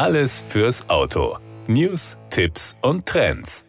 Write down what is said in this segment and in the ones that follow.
Alles fürs Auto. News, Tipps und Trends.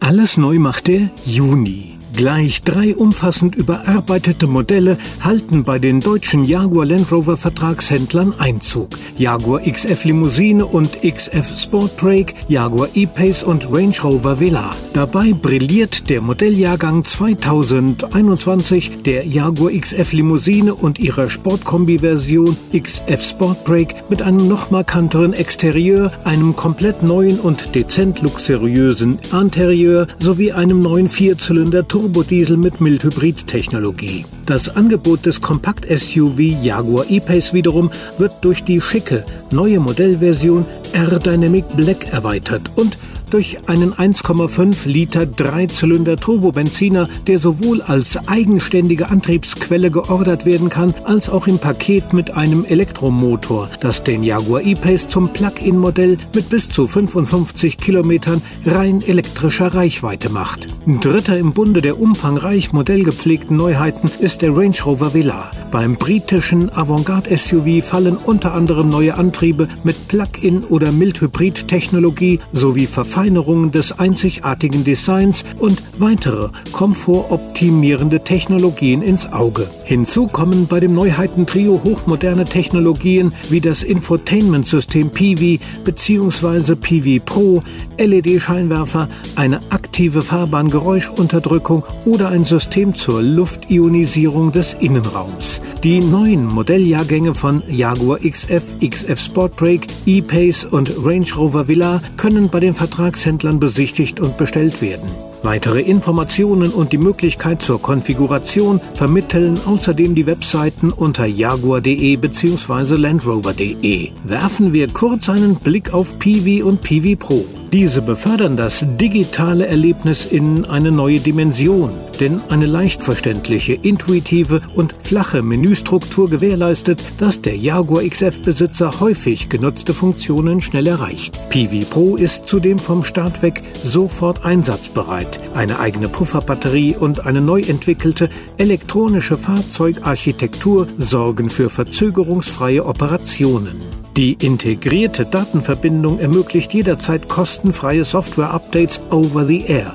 Alles neu macht der Juni. Gleich drei umfassend überarbeitete Modelle halten bei den deutschen Jaguar Land Rover Vertragshändlern Einzug. Jaguar XF Limousine und XF Sport Break, Jaguar E-Pace und Range Rover Velar. Dabei brilliert der Modelljahrgang 2021 der Jaguar XF Limousine und ihrer Sportkombi-Version XF Sport Break mit einem noch markanteren Exterieur, einem komplett neuen und dezent luxuriösen Interieur sowie einem neuen Vierzylinder Turbodiesel mit Mildhybrid-Technologie. Das Angebot des Kompakt-SUV Jaguar E-Pace wiederum wird durch die schicke neue Modellversion R-Dynamic Black erweitert und durch einen 1,5 Liter Dreizylinder Turbobenziner, der sowohl als eigenständige Antriebsquelle geordert werden kann, als auch im Paket mit einem Elektromotor, das den Jaguar E-Pace zum Plug-in-Modell mit bis zu 55 Kilometern rein elektrischer Reichweite macht. Dritter im Bunde der umfangreich modellgepflegten Neuheiten ist der Range Rover Velar. Beim britischen Avantgarde-SUV fallen unter anderem neue Antriebe mit Plug-in oder Mildhybrid-Technologie sowie Verfahren Verfeinerung des einzigartigen Designs und weitere komfortoptimierende Technologien ins Auge. Hinzu kommen bei dem Neuheitentrio hochmoderne Technologien wie das Infotainment-System PV bzw. PV Pro, LED-Scheinwerfer, eine aktive Fahrbahngeräuschunterdrückung oder ein System zur Luftionisierung des Innenraums. Die neuen Modelljahrgänge von Jaguar XF, XF Sport Brake, E-Pace und Range Rover Villa können bei den Vertragshändlern besichtigt und bestellt werden. Weitere Informationen und die Möglichkeit zur Konfiguration vermitteln außerdem die Webseiten unter jaguar.de bzw. landrover.de. Werfen wir kurz einen Blick auf PV und PV Pro. Diese befördern das digitale Erlebnis in eine neue Dimension, denn eine leicht verständliche, intuitive und flache Menüstruktur gewährleistet, dass der Jaguar XF-Besitzer häufig genutzte Funktionen schnell erreicht. PV Pro ist zudem vom Start weg sofort einsatzbereit. Eine eigene Pufferbatterie und eine neu entwickelte elektronische Fahrzeugarchitektur sorgen für verzögerungsfreie Operationen. Die integrierte Datenverbindung ermöglicht jederzeit kostenfreie Software-Updates over the air.